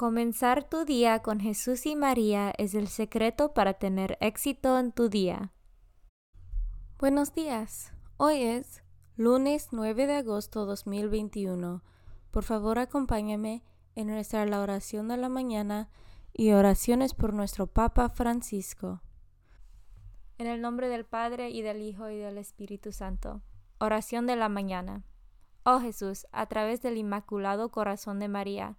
Comenzar tu día con Jesús y María es el secreto para tener éxito en tu día. Buenos días. Hoy es lunes 9 de agosto 2021. Por favor, acompáñame en nuestra la oración de la mañana y oraciones por nuestro Papa Francisco. En el nombre del Padre y del Hijo y del Espíritu Santo. Oración de la mañana. Oh Jesús, a través del Inmaculado Corazón de María,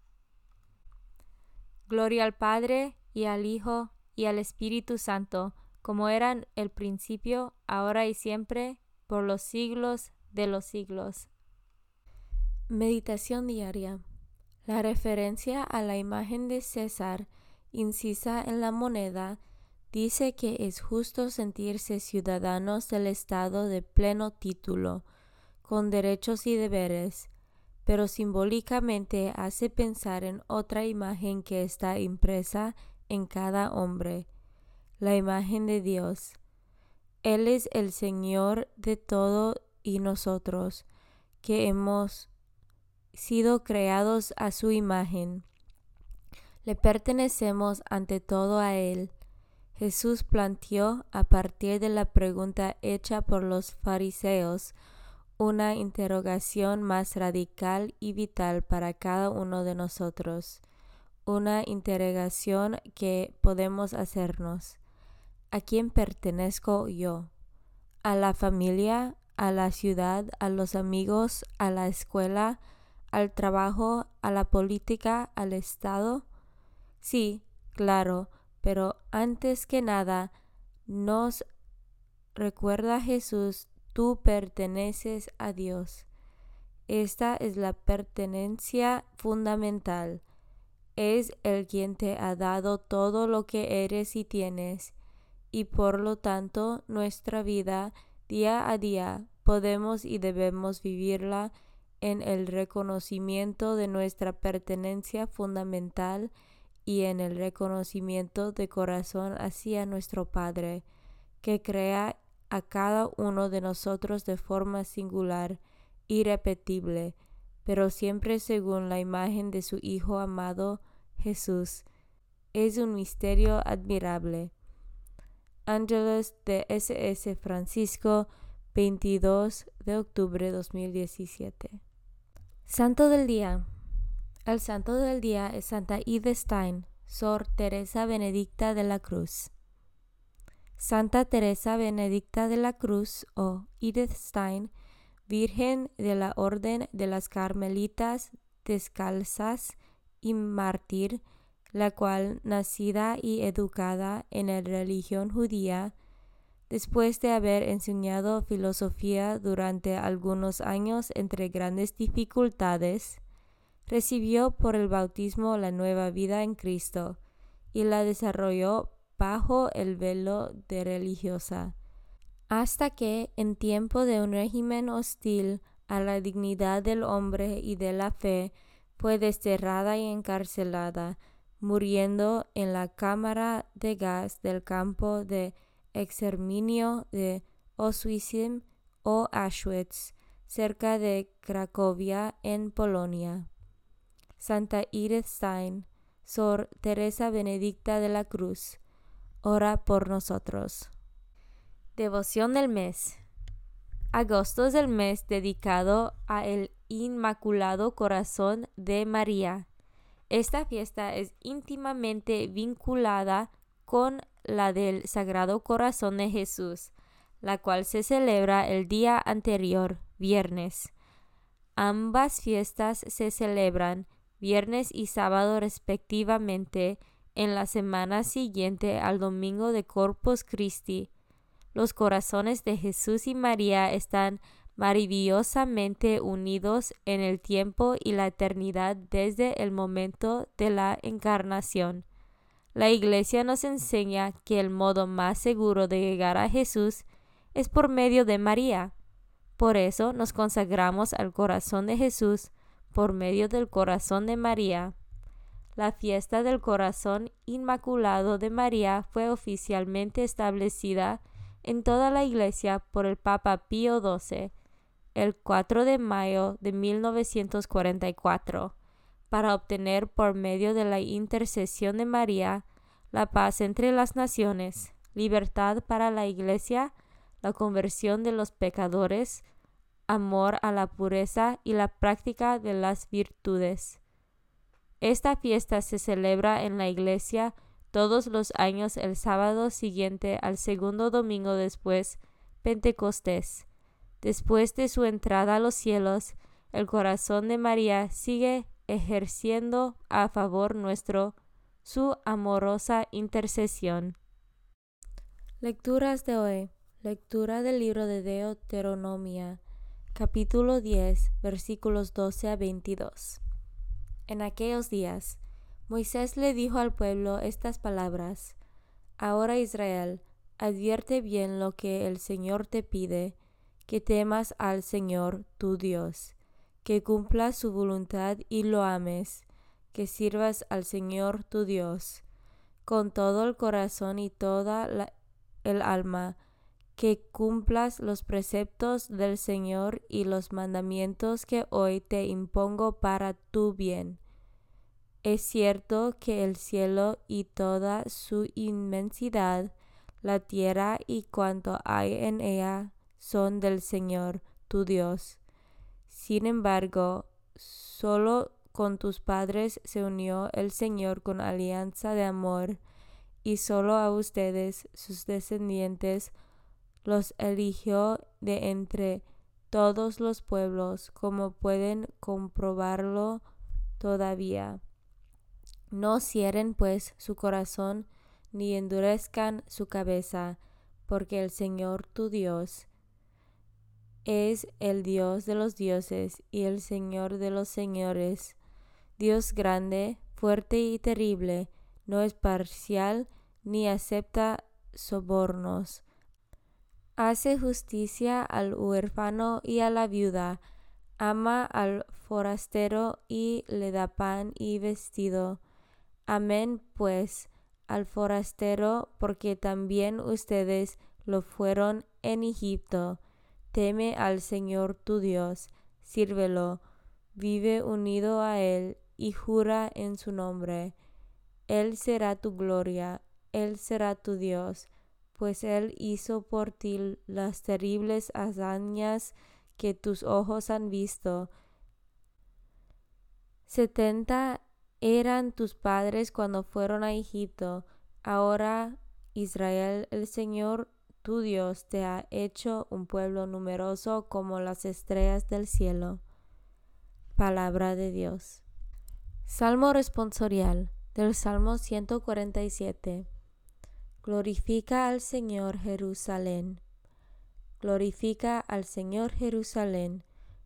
Gloria al Padre, y al Hijo, y al Espíritu Santo, como eran el principio, ahora y siempre, por los siglos de los siglos. Meditación diaria. La referencia a la imagen de César, incisa en la moneda, dice que es justo sentirse ciudadanos del Estado de pleno título, con derechos y deberes, pero simbólicamente hace pensar en otra imagen que está impresa en cada hombre, la imagen de Dios. Él es el Señor de todo y nosotros, que hemos sido creados a su imagen. Le pertenecemos ante todo a Él. Jesús planteó a partir de la pregunta hecha por los fariseos una interrogación más radical y vital para cada uno de nosotros, una interrogación que podemos hacernos. ¿A quién pertenezco yo? ¿A la familia? ¿A la ciudad? ¿A los amigos? ¿A la escuela? ¿Al trabajo? ¿A la política? ¿Al Estado? Sí, claro, pero antes que nada, nos recuerda Jesús Tú perteneces a Dios. Esta es la pertenencia fundamental. Es el quien te ha dado todo lo que eres y tienes, y por lo tanto nuestra vida día a día podemos y debemos vivirla en el reconocimiento de nuestra pertenencia fundamental y en el reconocimiento de corazón hacia nuestro Padre, que crea a cada uno de nosotros de forma singular, irrepetible, pero siempre según la imagen de su Hijo amado Jesús. Es un misterio admirable. Ángeles de SS Francisco, 22 de octubre 2017. Santo del Día. El Santo del Día es Santa Ida Stein, Sor Teresa Benedicta de la Cruz. Santa Teresa Benedicta de la Cruz o Edith Stein, Virgen de la Orden de las Carmelitas Descalzas y mártir, la cual, nacida y educada en la religión judía, Después de haber enseñado filosofía durante algunos años entre grandes dificultades, recibió por el bautismo la nueva vida en Cristo y la desarrolló bajo el velo de religiosa, hasta que, en tiempo de un régimen hostil a la dignidad del hombre y de la fe, fue desterrada y encarcelada, muriendo en la cámara de gas del campo de exterminio de Oswiecim o Auschwitz, cerca de Cracovia, en Polonia. Santa Edith Stein, Sor Teresa Benedicta de la Cruz, ora por nosotros. Devoción del mes. Agosto es el mes dedicado a el Inmaculado Corazón de María. Esta fiesta es íntimamente vinculada con la del Sagrado Corazón de Jesús, la cual se celebra el día anterior, viernes. Ambas fiestas se celebran viernes y sábado respectivamente en la semana siguiente al domingo de Corpus Christi. Los corazones de Jesús y María están maravillosamente unidos en el tiempo y la eternidad desde el momento de la encarnación. La Iglesia nos enseña que el modo más seguro de llegar a Jesús es por medio de María. Por eso nos consagramos al corazón de Jesús por medio del corazón de María. La fiesta del corazón inmaculado de María fue oficialmente establecida en toda la Iglesia por el Papa Pío XII el 4 de mayo de 1944 para obtener por medio de la intercesión de María la paz entre las naciones, libertad para la Iglesia, la conversión de los pecadores, amor a la pureza y la práctica de las virtudes. Esta fiesta se celebra en la Iglesia todos los años el sábado siguiente al segundo domingo después Pentecostés. Después de su entrada a los cielos, el corazón de María sigue ejerciendo a favor nuestro su amorosa intercesión. Lecturas de hoy. Lectura del libro de Deuteronomia, capítulo 10, versículos 12 a 22. En aquellos días, Moisés le dijo al pueblo estas palabras. Ahora Israel, advierte bien lo que el Señor te pide, que temas al Señor tu Dios que cumplas su voluntad y lo ames, que sirvas al Señor tu Dios con todo el corazón y toda el alma, que cumplas los preceptos del Señor y los mandamientos que hoy te impongo para tu bien. Es cierto que el cielo y toda su inmensidad, la tierra y cuanto hay en ella, son del Señor tu Dios sin embargo, solo con tus padres se unió el Señor con alianza de amor, y solo a ustedes, sus descendientes, los eligió de entre todos los pueblos, como pueden comprobarlo todavía. No cierren pues su corazón, ni endurezcan su cabeza, porque el Señor tu Dios es el Dios de los dioses y el Señor de los señores. Dios grande, fuerte y terrible, no es parcial ni acepta sobornos. Hace justicia al huérfano y a la viuda, ama al forastero y le da pan y vestido. Amén pues al forastero, porque también ustedes lo fueron en Egipto Teme al Señor tu Dios, sírvelo, vive unido a Él y jura en su nombre. Él será tu gloria, Él será tu Dios, pues Él hizo por ti las terribles hazañas que tus ojos han visto. Setenta eran tus padres cuando fueron a Egipto. Ahora, Israel, el Señor tu Dios te ha hecho un pueblo numeroso como las estrellas del cielo. Palabra de Dios. Salmo responsorial del Salmo 147. Glorifica al Señor Jerusalén. Glorifica al Señor Jerusalén.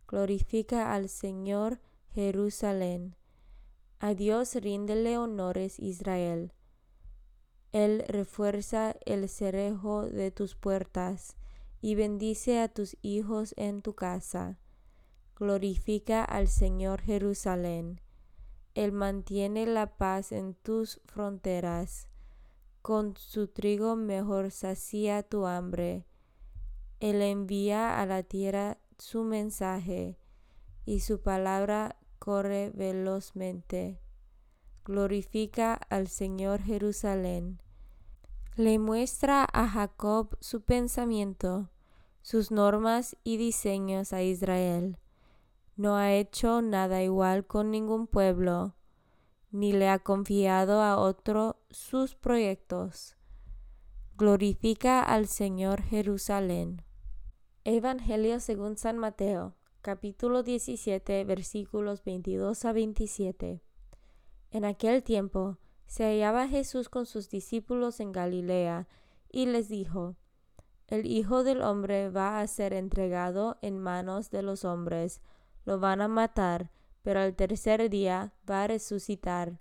Glorifica al Señor Jerusalén. A Dios ríndele honores Israel. Él refuerza el cerejo de tus puertas y bendice a tus hijos en tu casa. Glorifica al Señor Jerusalén. Él mantiene la paz en tus fronteras con su trigo mejor sacía tu hambre. Él envía a la tierra su mensaje, y su palabra corre velozmente. Glorifica al Señor Jerusalén. Le muestra a Jacob su pensamiento, sus normas y diseños a Israel. No ha hecho nada igual con ningún pueblo ni le ha confiado a otro sus proyectos. Glorifica al Señor Jerusalén. Evangelio según San Mateo, capítulo 17, versículos 22 a 27. En aquel tiempo se hallaba Jesús con sus discípulos en Galilea, y les dijo, El Hijo del Hombre va a ser entregado en manos de los hombres, lo van a matar, pero al tercer día va a resucitar.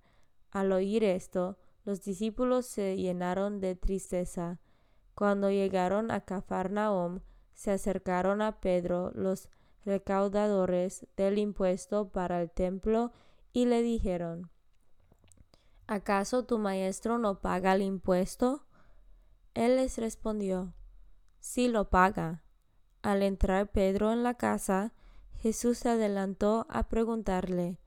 Al oír esto, los discípulos se llenaron de tristeza. Cuando llegaron a Cafarnaum, se acercaron a Pedro los recaudadores del impuesto para el templo y le dijeron, ¿acaso tu maestro no paga el impuesto? Él les respondió, sí lo paga. Al entrar Pedro en la casa, Jesús se adelantó a preguntarle,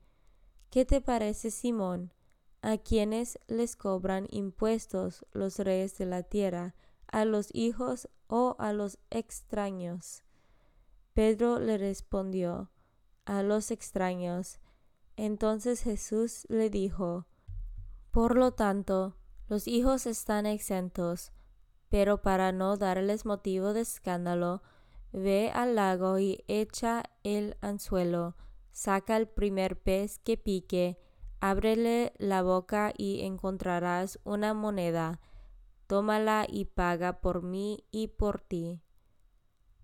¿Qué te parece, Simón? ¿A quienes les cobran impuestos los reyes de la tierra? ¿A los hijos o a los extraños? Pedro le respondió, a los extraños. Entonces Jesús le dijo, Por lo tanto, los hijos están exentos, pero para no darles motivo de escándalo, Ve al lago y echa el anzuelo, saca el primer pez que pique, ábrele la boca y encontrarás una moneda. Tómala y paga por mí y por ti.